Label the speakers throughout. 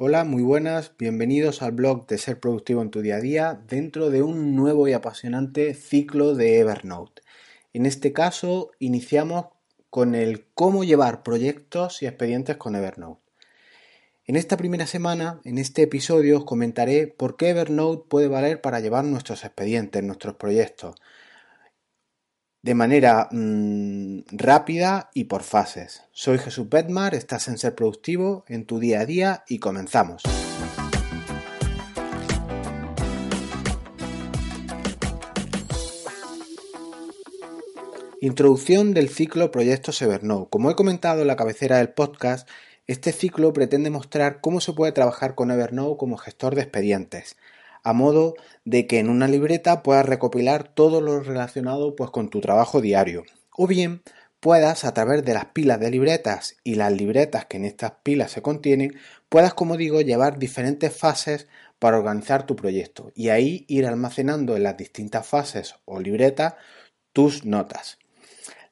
Speaker 1: Hola, muy buenas, bienvenidos al blog de Ser Productivo en tu día a día dentro de un nuevo y apasionante ciclo de Evernote. En este caso iniciamos con el cómo llevar proyectos y expedientes con Evernote. En esta primera semana, en este episodio, os comentaré por qué Evernote puede valer para llevar nuestros expedientes, nuestros proyectos, de manera mm, rápida y por fases. Soy Jesús Bedmar, estás en Ser Productivo en tu día a día y comenzamos. Introducción del ciclo Proyectos Evernote. Como he comentado en la cabecera del podcast, este ciclo pretende mostrar cómo se puede trabajar con Evernote como gestor de expedientes a modo de que en una libreta puedas recopilar todo lo relacionado pues con tu trabajo diario. O bien puedas a través de las pilas de libretas y las libretas que en estas pilas se contienen, puedas como digo llevar diferentes fases para organizar tu proyecto y ahí ir almacenando en las distintas fases o libretas tus notas.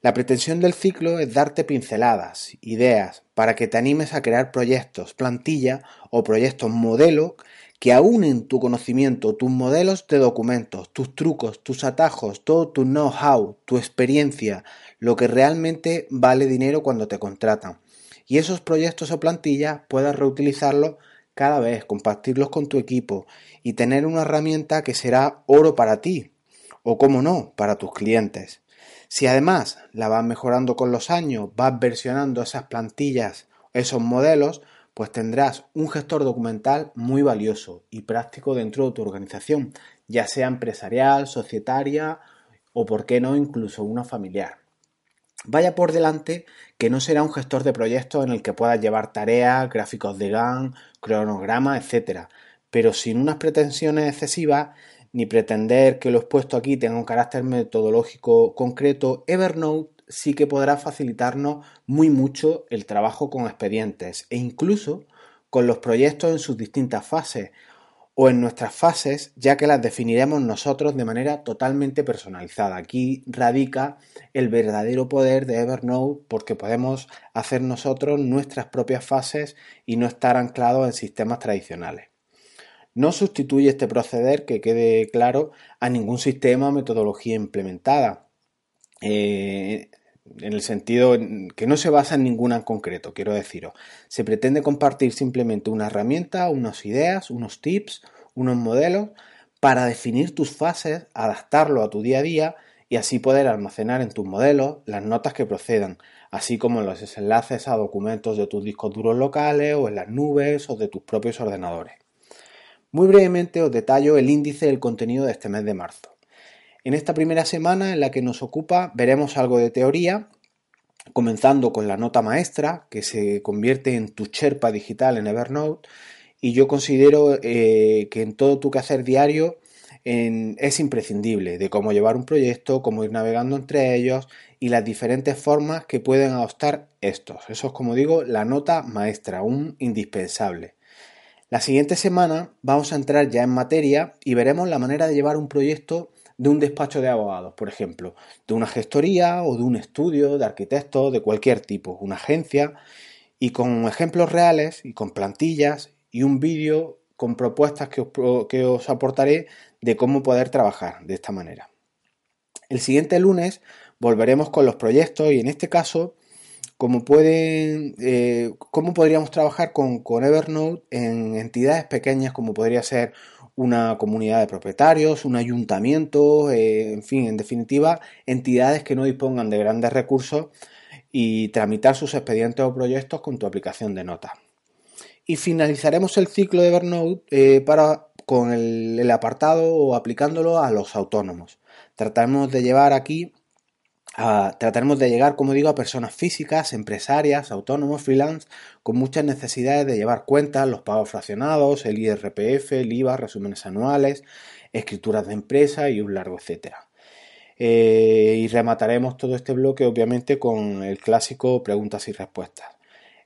Speaker 1: La pretensión del ciclo es darte pinceladas, ideas, para que te animes a crear proyectos, plantilla o proyectos modelo que en tu conocimiento, tus modelos de documentos, tus trucos, tus atajos, todo tu know-how, tu experiencia, lo que realmente vale dinero cuando te contratan. Y esos proyectos o plantillas puedas reutilizarlos cada vez, compartirlos con tu equipo y tener una herramienta que será oro para ti o, como no, para tus clientes. Si además la vas mejorando con los años, vas versionando esas plantillas, esos modelos, pues tendrás un gestor documental muy valioso y práctico dentro de tu organización, ya sea empresarial, societaria o, por qué no, incluso una familiar. Vaya por delante que no será un gestor de proyectos en el que puedas llevar tareas, gráficos de GAN, cronograma, etc. Pero sin unas pretensiones excesivas ni pretender que lo expuesto aquí tenga un carácter metodológico concreto, Evernote sí que podrá facilitarnos muy mucho el trabajo con expedientes e incluso con los proyectos en sus distintas fases o en nuestras fases, ya que las definiremos nosotros de manera totalmente personalizada. Aquí radica el verdadero poder de Evernote porque podemos hacer nosotros nuestras propias fases y no estar anclados en sistemas tradicionales. No sustituye este proceder, que quede claro, a ningún sistema o metodología implementada. Eh, en el sentido que no se basa en ninguna en concreto, quiero deciros. Se pretende compartir simplemente una herramienta, unas ideas, unos tips, unos modelos para definir tus fases, adaptarlo a tu día a día y así poder almacenar en tus modelos las notas que procedan, así como los enlaces a documentos de tus discos duros locales o en las nubes o de tus propios ordenadores. Muy brevemente os detallo el índice del contenido de este mes de marzo. En esta primera semana en la que nos ocupa veremos algo de teoría, comenzando con la nota maestra, que se convierte en tu Sherpa digital en Evernote, y yo considero eh, que en todo tu quehacer diario es imprescindible de cómo llevar un proyecto, cómo ir navegando entre ellos y las diferentes formas que pueden adoptar estos. Eso es, como digo, la nota maestra, un indispensable. La siguiente semana vamos a entrar ya en materia y veremos la manera de llevar un proyecto de un despacho de abogados, por ejemplo, de una gestoría o de un estudio de arquitectos de cualquier tipo, una agencia, y con ejemplos reales y con plantillas y un vídeo con propuestas que os, que os aportaré de cómo poder trabajar de esta manera. El siguiente lunes volveremos con los proyectos y en este caso cómo pueden, eh, cómo podríamos trabajar con, con, Evernote en entidades pequeñas como podría ser una comunidad de propietarios, un ayuntamiento, eh, en fin, en definitiva, entidades que no dispongan de grandes recursos y tramitar sus expedientes o proyectos con tu aplicación de notas. Y finalizaremos el ciclo de Evernote eh, para, con el, apartado o aplicándolo a los autónomos. Trataremos de llevar aquí trataremos de llegar, como digo, a personas físicas, empresarias, autónomos, freelance, con muchas necesidades de llevar cuentas, los pagos fraccionados, el IRPF, el IVA, resúmenes anuales, escrituras de empresa y un largo etcétera. Eh, y remataremos todo este bloque, obviamente, con el clásico preguntas y respuestas.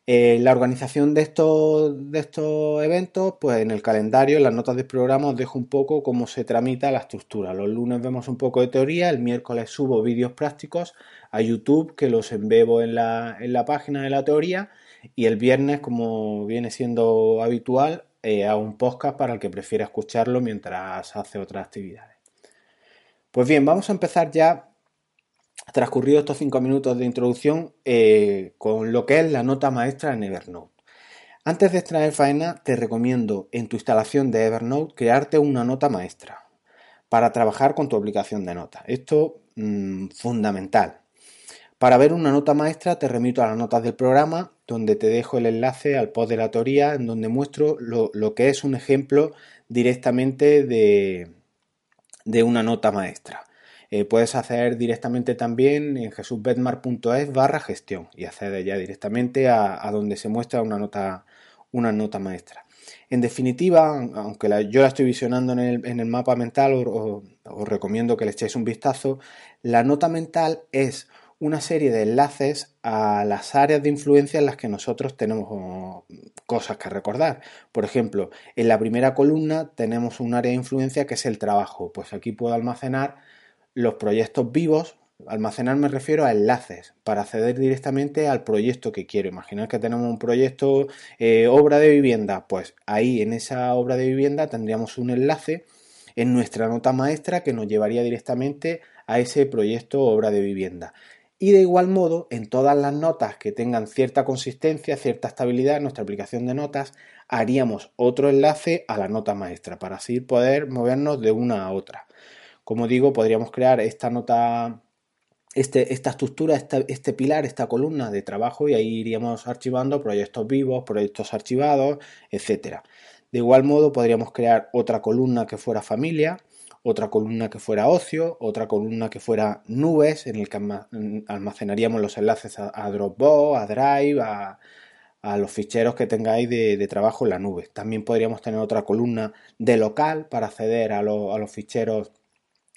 Speaker 1: Eh, la organización de estos, de estos eventos, pues en el calendario, en las notas del programa, os dejo un poco cómo se tramita la estructura. Los lunes vemos un poco de teoría, el miércoles subo vídeos prácticos a YouTube que los embebo en la, en la página de la teoría y el viernes, como viene siendo habitual, eh, a un podcast para el que prefiera escucharlo mientras hace otras actividades. Pues bien, vamos a empezar ya, transcurrido estos cinco minutos de introducción, eh, con lo que es la nota maestra en Evernote. Antes de extraer faena, te recomiendo en tu instalación de Evernote crearte una nota maestra para trabajar con tu aplicación de notas. Esto es mm, fundamental. Para ver una nota maestra te remito a las notas del programa, donde te dejo el enlace al post de la teoría, en donde muestro lo, que es un ejemplo directamente de, una nota maestra. Eh, puedes hacer directamente también en jesusbetmar.es barra gestión y acceder ya directamente a, donde se muestra una nota, una nota maestra. En definitiva, aunque yo la estoy visionando en el, mapa mental, os recomiendo que le echéis un vistazo, la nota mental es una serie de enlaces a las áreas de influencia en las que nosotros tenemos oh, cosas que recordar. Por ejemplo, en la primera columna tenemos un área de influencia que es el trabajo. Pues aquí puedo almacenar los proyectos vivos. Almacenar me refiero a enlaces para acceder directamente al proyecto que quiero. Imaginar que tenemos un proyecto eh, obra de vivienda. Pues ahí en esa obra de vivienda tendríamos un enlace en nuestra nota maestra que nos llevaría directamente a ese proyecto obra de vivienda. Y de igual modo, en todas las notas que tengan cierta consistencia, cierta estabilidad en nuestra aplicación de notas, haríamos otro enlace a la nota maestra para así poder movernos de una a otra. Como digo, podríamos crear esta nota, este, esta estructura, este pilar, esta columna de trabajo y ahí iríamos archivando proyectos vivos, proyectos archivados, etc. De igual modo, podríamos crear otra columna que fuera familia otra columna que fuera ocio, otra columna que fuera nubes, en el que almacenaríamos los enlaces a, Dropbox, a Drive, a, los ficheros que tengáis de, trabajo en la nube. También podríamos tener otra columna de local para acceder a, los ficheros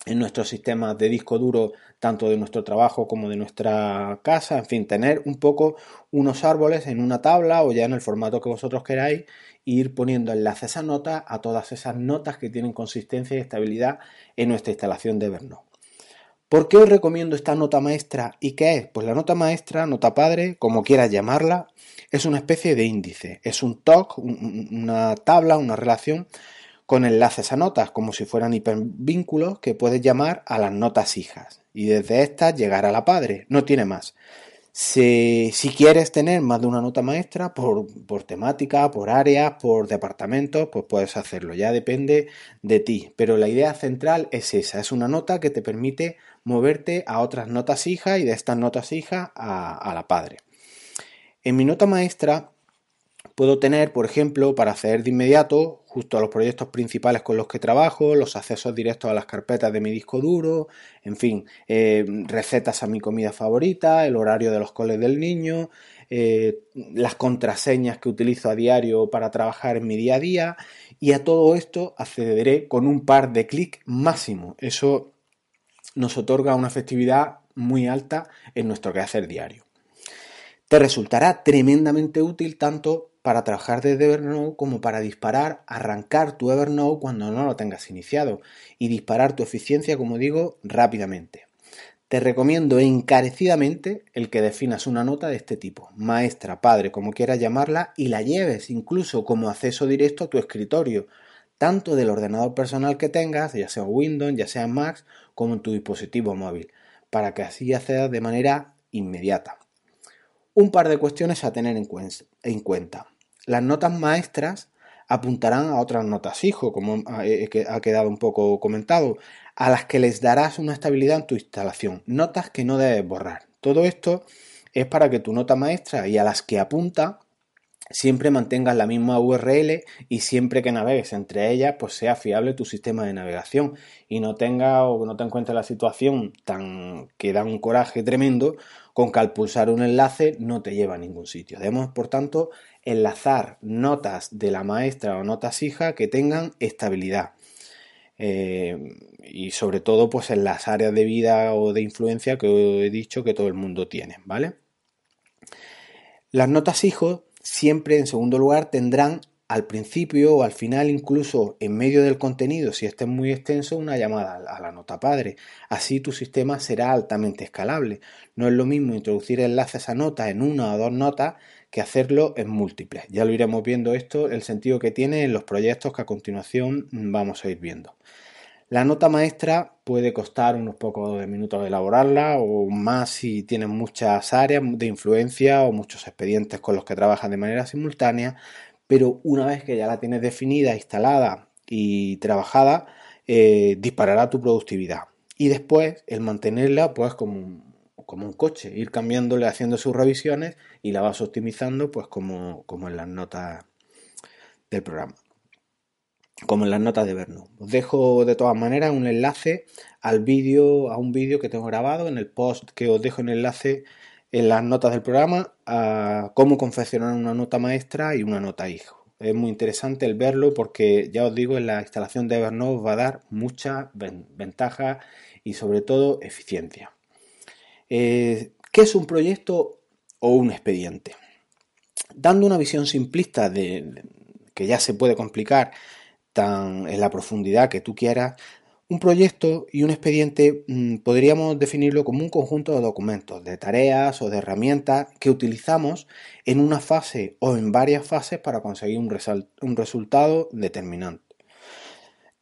Speaker 1: en nuestros sistemas de disco duro, tanto de nuestro trabajo como de nuestra casa, en fin, tener un poco unos árboles en una tabla o ya en el formato que vosotros queráis ir poniendo enlaces a notas a todas esas notas que tienen consistencia y estabilidad en nuestra instalación de Evernote. ¿Por qué os recomiendo esta nota maestra y qué es? Pues la nota maestra, nota padre, como quieras llamarla, es una especie de índice, es un TOC, una tabla, una relación con enlaces a notas, como si fueran hipervínculos que puedes llamar a las notas hijas y desde estas llegar a la padre, no tiene más. Si, quieres tener más de una nota maestra por, por temática, por áreas, por departamentos, pues puedes hacerlo, ya depende de ti. Pero la idea central es esa, es una nota que te permite moverte a otras notas hijas y de estas notas hijas a, a la padre. En mi nota maestra puedo tener, por ejemplo, para acceder de inmediato justo a los proyectos principales con los que trabajo, los accesos directos a las carpetas de mi disco duro, en fin, eh, recetas a mi comida favorita, el horario de los coles del niño, eh, las contraseñas que utilizo a diario para trabajar en mi día a día y a todo esto accederé con un par de clics máximo. Eso nos otorga una efectividad muy alta en nuestro quehacer diario. Te resultará tremendamente útil tanto para trabajar desde Evernote como para disparar, arrancar tu Evernote cuando no lo tengas iniciado y disparar tu eficiencia, como digo, rápidamente. Te recomiendo encarecidamente el que definas una nota de este tipo, maestra, padre, como quieras llamarla, y la lleves incluso como acceso directo a tu escritorio, tanto del ordenador personal que tengas, ya sea Windows, ya sea Mac, como en tu dispositivo móvil, para que así accedas de manera inmediata. Un par de cuestiones a tener en cuenta. Las notas maestras apuntarán a otras notas hijo, como ha quedado un poco comentado, a las que les darás una estabilidad en tu instalación, notas que no debes borrar. Todo esto es para que tu nota maestra y a las que apunta siempre mantengas la misma URL y siempre que navegues entre ellas, pues sea fiable tu sistema de navegación y no tenga o no te encuentres la situación tan que da un coraje tremendo con que al pulsar un enlace no te lleva a ningún sitio. Debemos, por tanto, enlazar notas de la maestra o notas hija que tengan estabilidad. Eh, y sobre todo pues en las áreas de vida o de influencia que he dicho que todo el mundo tiene, ¿vale? Las notas hijo siempre en segundo lugar tendrán al principio o al final, incluso en medio del contenido, si este es muy extenso, una llamada a la nota padre. Así tu sistema será altamente escalable. No es lo mismo introducir enlaces a notas en una o dos notas que hacerlo en múltiples. Ya lo iremos viendo esto, el sentido que tiene en los proyectos que a continuación vamos a ir viendo. La nota maestra puede costar unos pocos de minutos elaborarla o más si tienes muchas áreas de influencia o muchos expedientes con los que trabajas de manera simultánea, pero una vez que ya la tienes definida, instalada y trabajada, eh, disparará tu productividad. Y después el mantenerla pues como como un coche, ir cambiándole, haciendo sus revisiones y la vas optimizando pues como, como en las notas del programa como en las notas de Verno. Os dejo de todas maneras un enlace al vídeo, a un vídeo que tengo grabado en el post que os dejo en enlace en las notas del programa a cómo confeccionar una nota maestra y una nota hijo. Es muy interesante el verlo porque ya os digo, en la instalación de Evernote va a dar muchas ventajas y sobre todo eficiencia. Eh, ¿Qué es un proyecto o un expediente? Dando una visión simplista de que ya se puede complicar tan en la profundidad que tú quieras, un proyecto y un expediente mm, podríamos definirlo como un conjunto de documentos, de tareas o de herramientas que utilizamos en una fase o en varias fases para conseguir un, un resultado determinante.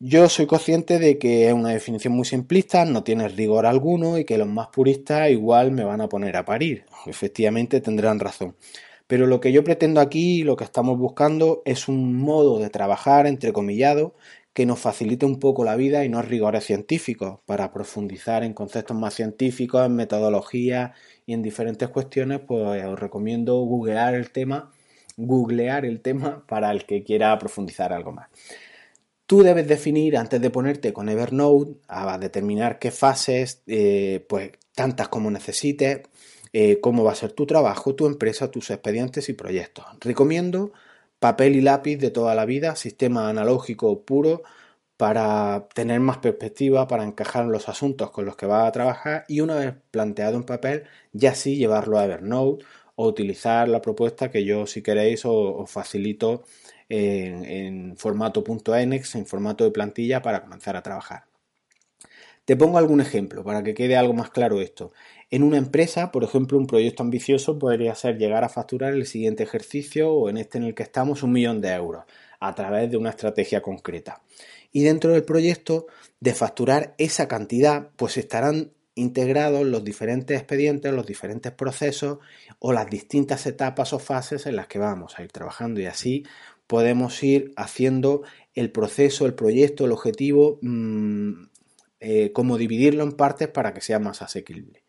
Speaker 1: Yo soy consciente de que es una definición muy simplista, no tiene rigor alguno y que los más puristas igual me van a poner a parir. Efectivamente tendrán razón. Pero lo que yo pretendo aquí, lo que estamos buscando, es un modo de trabajar, entrecomillado, que nos facilite un poco la vida y no rigores científicos, para profundizar en conceptos más científicos, en metodología y en diferentes cuestiones, pues os recomiendo googlear el tema, googlear el tema para el que quiera profundizar algo más. Tú debes definir, antes de ponerte con Evernote, a determinar qué fases, eh, pues tantas como necesites, eh, cómo va a ser tu trabajo, tu empresa, tus expedientes y proyectos. Recomiendo papel y lápiz de toda la vida, sistema analógico puro para tener más perspectiva, para encajar los asuntos con los que vas a trabajar y una vez planteado en papel, ya sí llevarlo a Evernote o utilizar la propuesta que yo si queréis os, facilito en, en formato .enex, en formato de plantilla para comenzar a trabajar. Te pongo algún ejemplo para que quede algo más claro esto. En una empresa, por ejemplo, un proyecto ambicioso podría ser llegar a facturar el siguiente ejercicio o en este en el que estamos un millón de euros a través de una estrategia concreta. Y dentro del proyecto de facturar esa cantidad, pues estarán integrados los diferentes expedientes, los diferentes procesos o las distintas etapas o fases en las que vamos a ir trabajando y así podemos ir haciendo el proceso, el proyecto, el objetivo mmm, eh, cómo dividirlo en partes para que sea más asequible.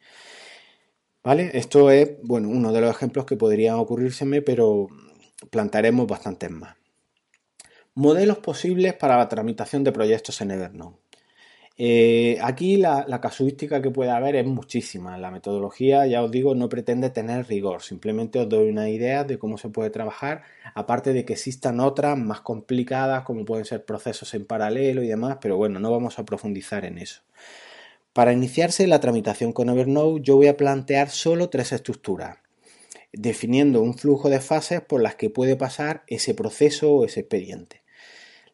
Speaker 1: ¿Vale? Esto es, bueno, uno de los ejemplos que podrían ocurrírseme, pero plantaremos bastantes más. Modelos posibles para la tramitación de proyectos en Evernote. Eh, aquí la, casuística que puede haber es muchísima. La metodología, ya os digo, no pretende tener rigor. Simplemente os doy una idea de cómo se puede trabajar, aparte de que existan otras más complicadas, como pueden ser procesos en paralelo y demás, pero bueno, no vamos a profundizar en eso. Para iniciarse la tramitación con Evernote, yo voy a plantear solo tres estructuras, definiendo un flujo de fases por las que puede pasar ese proceso o ese expediente.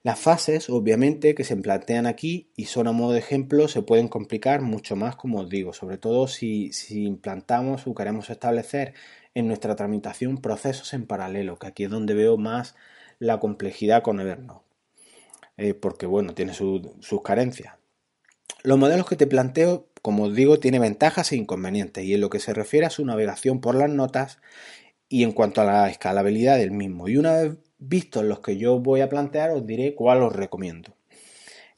Speaker 1: Las fases, obviamente, que se plantean aquí y son a modo de ejemplo, se pueden complicar mucho más, como os digo, sobre todo si, implantamos o queremos establecer en nuestra tramitación procesos en paralelo, que aquí es donde veo más la complejidad con Evernote, eh, porque bueno, tiene sus carencias. Los modelos que te planteo, como os digo, tienen ventajas e inconvenientes y en lo que se refiere a su navegación por las notas y en cuanto a la escalabilidad del mismo. Y una vez vistos los que yo voy a plantear, os diré cuál os recomiendo.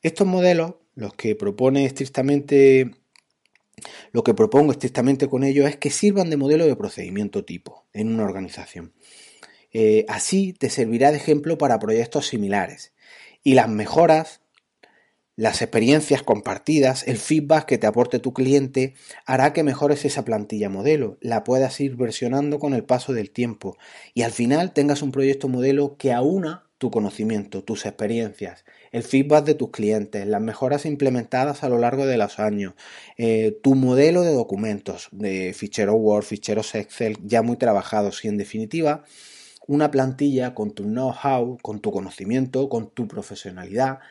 Speaker 1: Estos modelos, los que propone estrictamente, lo que propongo estrictamente con ellos es que sirvan de modelo de procedimiento tipo en una organización. Eh, así te servirá de ejemplo para proyectos similares y las mejoras las experiencias compartidas, el feedback que te aporte tu cliente hará que mejores esa plantilla modelo, la puedas ir versionando con el paso del tiempo y al final tengas un proyecto modelo que aúna tu conocimiento, tus experiencias, el feedback de tus clientes, las mejoras implementadas a lo largo de los años, eh, tu modelo de documentos, de ficheros Word, ficheros Excel ya muy trabajados y en definitiva una plantilla con tu know-how, con tu conocimiento, con tu profesionalidad,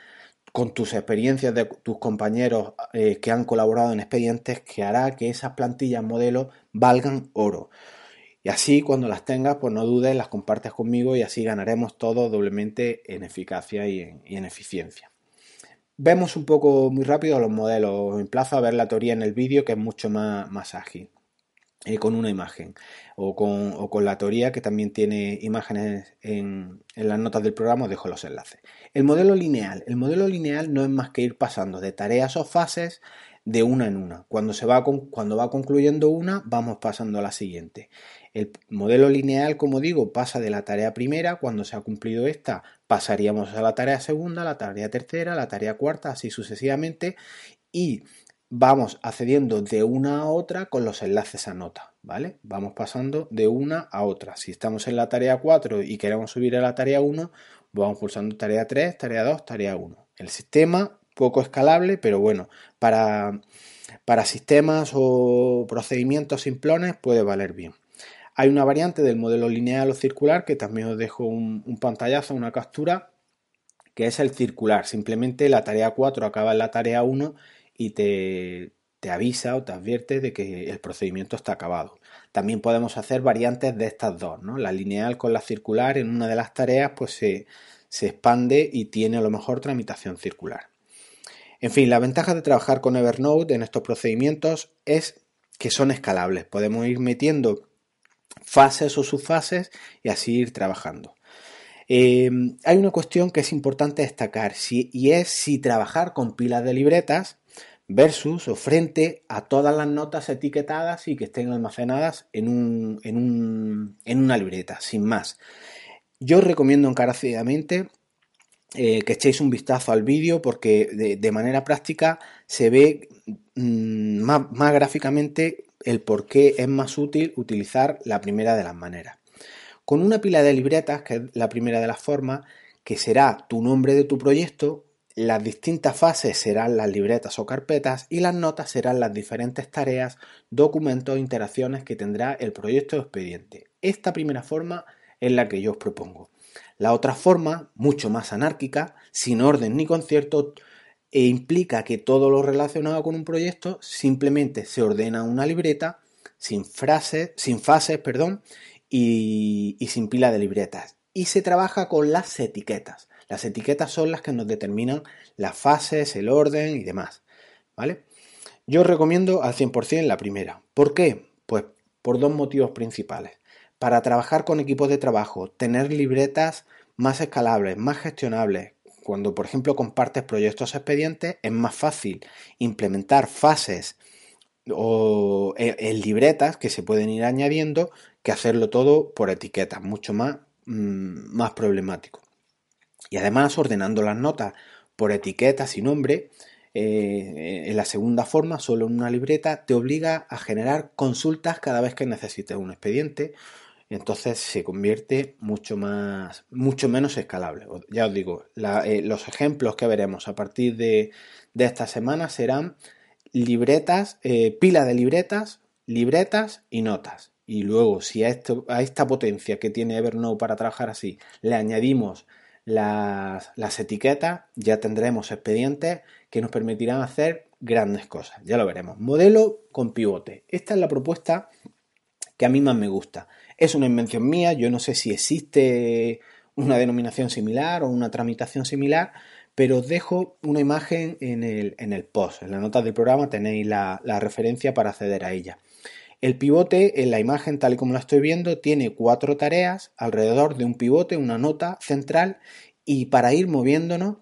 Speaker 1: con tus experiencias de tus compañeros eh, que han colaborado en expedientes que hará que esas plantillas modelo valgan oro. Y así cuando las tengas, pues no dudes, las compartes conmigo y así ganaremos todos doblemente en eficacia y en, eficiencia. Vemos un poco muy rápido los modelos. Os emplazo a ver la teoría en el vídeo que es mucho más, más ágil. Eh, con una imagen o con, la teoría que también tiene imágenes en, las notas del programa, os dejo los enlaces. El modelo lineal. El modelo lineal no es más que ir pasando de tareas o fases de una en una. Cuando, se va, cuando va concluyendo una, vamos pasando a la siguiente. El modelo lineal, como digo, pasa de la tarea primera, cuando se ha cumplido esta, pasaríamos a la tarea segunda, la tarea tercera, la tarea cuarta, así sucesivamente, y vamos accediendo de una a otra con los enlaces a nota, ¿vale? Vamos pasando de una a otra. Si estamos en la tarea 4 y queremos subir a la tarea 1, vamos pulsando tarea 3, tarea 2, tarea 1. El sistema poco escalable, pero bueno, para, para sistemas o procedimientos simplones puede valer bien. Hay una variante del modelo lineal o circular que también os dejo un, pantallazo, una captura, que es el circular. Simplemente la tarea 4 acaba en la tarea 1 y te, te avisa o te advierte de que el procedimiento está acabado. También podemos hacer variantes de estas dos, ¿no? La lineal con la circular en una de las tareas pues se, se expande y tiene a lo mejor tramitación circular. En fin, la ventaja de trabajar con Evernote en estos procedimientos es que son escalables. Podemos ir metiendo fases o subfases y así ir trabajando. Em, hay una cuestión que es importante destacar y es si trabajar con pilas de libretas versus o frente a todas las notas etiquetadas y que estén almacenadas en, un, en, una libreta, sin más. Yo os recomiendo encarecidamente eh, que echéis un vistazo al vídeo porque de, manera práctica se ve mm, más gráficamente el por qué es más útil utilizar la primera de las maneras. Con una pila de libretas, que es la primera de las formas, que será tu nombre de tu proyecto, las distintas fases serán las libretas o carpetas y las notas serán las diferentes tareas, documentos e interacciones que tendrá el proyecto o expediente. Esta primera forma es la que yo os propongo. La otra forma, mucho más anárquica, sin orden ni concierto, e implica que todo lo relacionado con un proyecto simplemente se ordena una libreta sin frases, sin fases, perdón, y, y sin pila de libretas. Y se trabaja con las etiquetas. Las etiquetas son las que nos determinan las fases, el orden y demás. ¿Vale? Yo recomiendo al 100% la primera. ¿Por qué? Pues por dos motivos principales. Para trabajar con equipos de trabajo, tener libretas más escalables, más gestionables, cuando, por ejemplo, compartes proyectos expedientes, es más fácil implementar fases o e, en libretas que se pueden ir añadiendo que hacerlo todo por etiquetas, mucho más, mm, más problemático. Y además, ordenando las notas por etiquetas y nombre, eh, en la segunda forma, solo en una libreta, te obliga a generar consultas cada vez que necesites un expediente entonces se convierte mucho más, mucho menos escalable. Ya os digo, eh, los ejemplos que veremos a partir de, esta semana serán libretas, eh, pila de libretas, libretas y notas. Y luego, si a, esto, a esta potencia que tiene Evernote para trabajar así, le añadimos las, las etiquetas, ya tendremos expedientes que nos permitirán hacer grandes cosas. Ya lo veremos. Modelo con pivote. Esta es la propuesta que a mí más me gusta. Es una invención mía, yo no sé si existe una denominación similar o una tramitación similar, pero os dejo una imagen en el, en el post. En la nota del programa tenéis la, referencia para acceder a ella. El pivote en la imagen tal y como la estoy viendo tiene cuatro tareas alrededor de un pivote, una nota central y para ir moviéndonos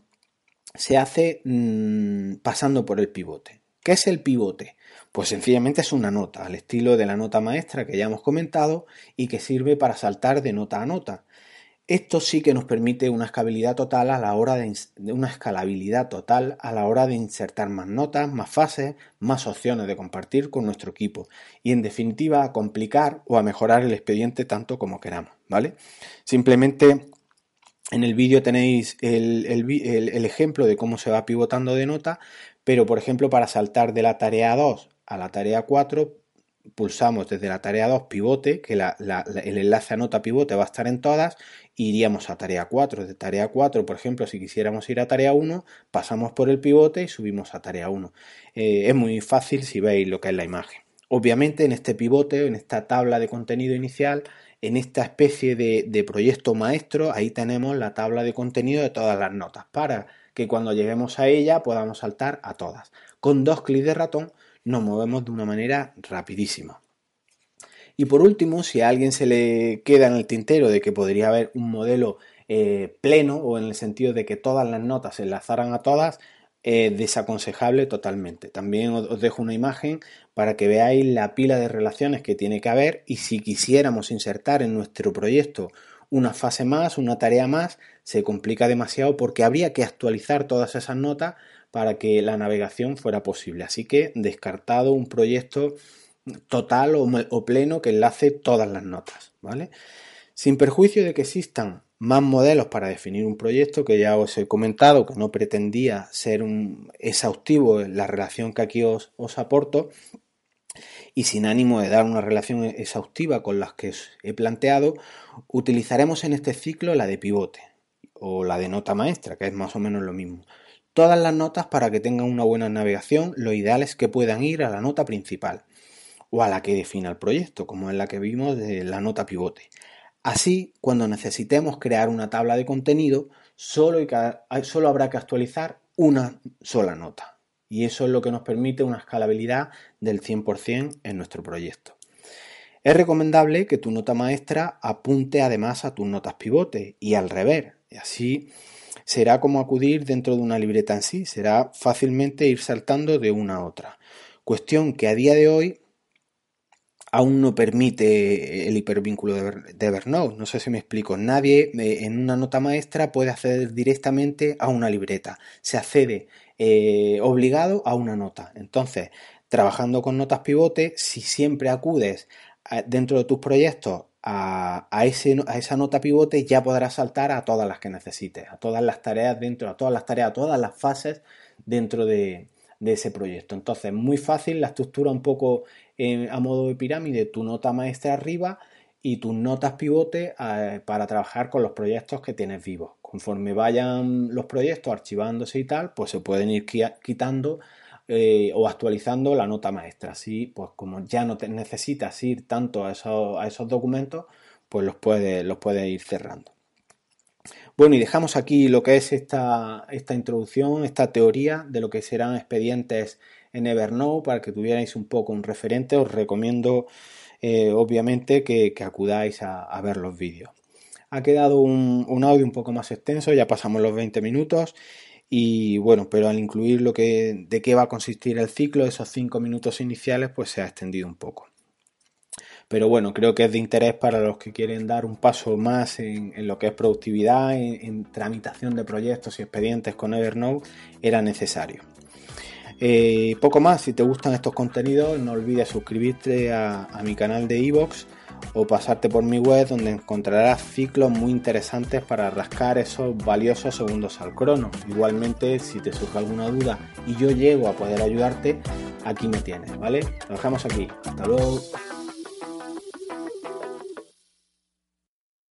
Speaker 1: se hace mm, pasando por el pivote. ¿Qué es el pivote? Pues sencillamente es una nota, al estilo de la nota maestra que ya hemos comentado y que sirve para saltar de nota a nota. Esto sí que nos permite una escalabilidad total a la hora de, una escalabilidad total a la hora de insertar más notas, más fases, más opciones de compartir con nuestro equipo y en definitiva a complicar o a mejorar el expediente tanto como queramos, ¿vale? Simplemente en el vídeo tenéis el, el, ejemplo de cómo se va pivotando de nota, pero por ejemplo para saltar de la tarea 2 a la tarea 4 pulsamos desde la tarea 2 pivote, que el enlace a nota pivote va a estar en todas, iríamos a tarea 4. De tarea 4, por ejemplo, si quisiéramos ir a tarea 1, pasamos por el pivote y subimos a tarea 1. Eh, es muy fácil si veis lo que es la imagen. Obviamente en este pivote, en esta tabla de contenido inicial, en esta especie de, proyecto maestro, ahí tenemos la tabla de contenido de todas las notas para que cuando lleguemos a ella podamos saltar a todas. Con dos clics de ratón nos movemos de una manera rapidísima. Y por último, si a alguien se le queda en el tintero de que podría haber un modelo eh, pleno o en el sentido de que todas las notas se enlazaran a todas, desaconsejable totalmente. También os dejo una imagen para que veáis la pila de relaciones que tiene que haber y si quisiéramos insertar en nuestro proyecto una fase más, una tarea más, se complica demasiado porque habría que actualizar todas esas notas para que la navegación fuera posible. Así que descartado un proyecto total o, pleno que enlace todas las notas, ¿vale? Sin perjuicio de que existan más modelos para definir un proyecto que ya os he comentado que no pretendía ser un exhaustivo en la relación que aquí os, aporto y sin ánimo de dar una relación exhaustiva con las que os he planteado, utilizaremos en este ciclo la de pivote o la de nota maestra, que es más o menos lo mismo. Todas las notas para que tengan una buena navegación, lo ideal es que puedan ir a la nota principal o a la que defina el proyecto, como es la que vimos de la nota pivote. Así, cuando necesitemos crear una tabla de contenido, solo, habrá que actualizar una sola nota. Y eso es lo que nos permite una escalabilidad del 100% en nuestro proyecto. Es recomendable que tu nota maestra apunte además a tus notas pivote y al revés. Y así será como acudir dentro de una libreta en sí, será fácilmente ir saltando de una a otra. Cuestión que a día de hoy aún no permite el hipervínculo de Evernote. No sé si me explico. Nadie eh, en una nota maestra puede acceder directamente a una libreta. Se accede eh, obligado a una nota. Entonces, trabajando con notas pivote, si siempre acudes dentro de tus proyectos a, a, esa nota pivote, ya podrás saltar a todas las que necesites, a todas las tareas dentro, a todas las tareas, a todas las fases dentro de, de ese proyecto. Entonces, muy fácil, la estructura un poco eh, a modo de pirámide, tu nota maestra arriba y tus notas pivote eh, para trabajar con los proyectos que tienes vivos. Conforme vayan los proyectos archivándose y tal, pues se pueden ir quitando eh, o actualizando la nota maestra. Así, pues como ya no te necesitas ir tanto a esos, a esos documentos, pues los puedes, los puedes ir cerrando. Bueno, y dejamos aquí lo que es esta, esta introducción, esta teoría de lo que serán expedientes en Evernote para que tuvierais un poco un referente. Os recomiendo, eh, obviamente, que, acudáis a, ver los vídeos. Ha quedado un, audio un poco más extenso, ya pasamos los 20 minutos. Y bueno, pero al incluir lo que, de qué va a consistir el ciclo, esos 5 minutos iniciales, pues se ha extendido un poco. Pero bueno, creo que es de interés para los que quieren dar un paso más en, lo que es productividad, en, tramitación de proyectos y expedientes con Evernote, era necesario. Eh, poco más, si te gustan estos contenidos, no olvides suscribirte a, mi canal de iVoox o pasarte por mi web donde encontrarás ciclos muy interesantes para rascar esos valiosos segundos al crono. Igualmente, si te surge alguna duda y yo llego a poder ayudarte, aquí me tienes, ¿vale? Lo dejamos aquí. Hasta luego.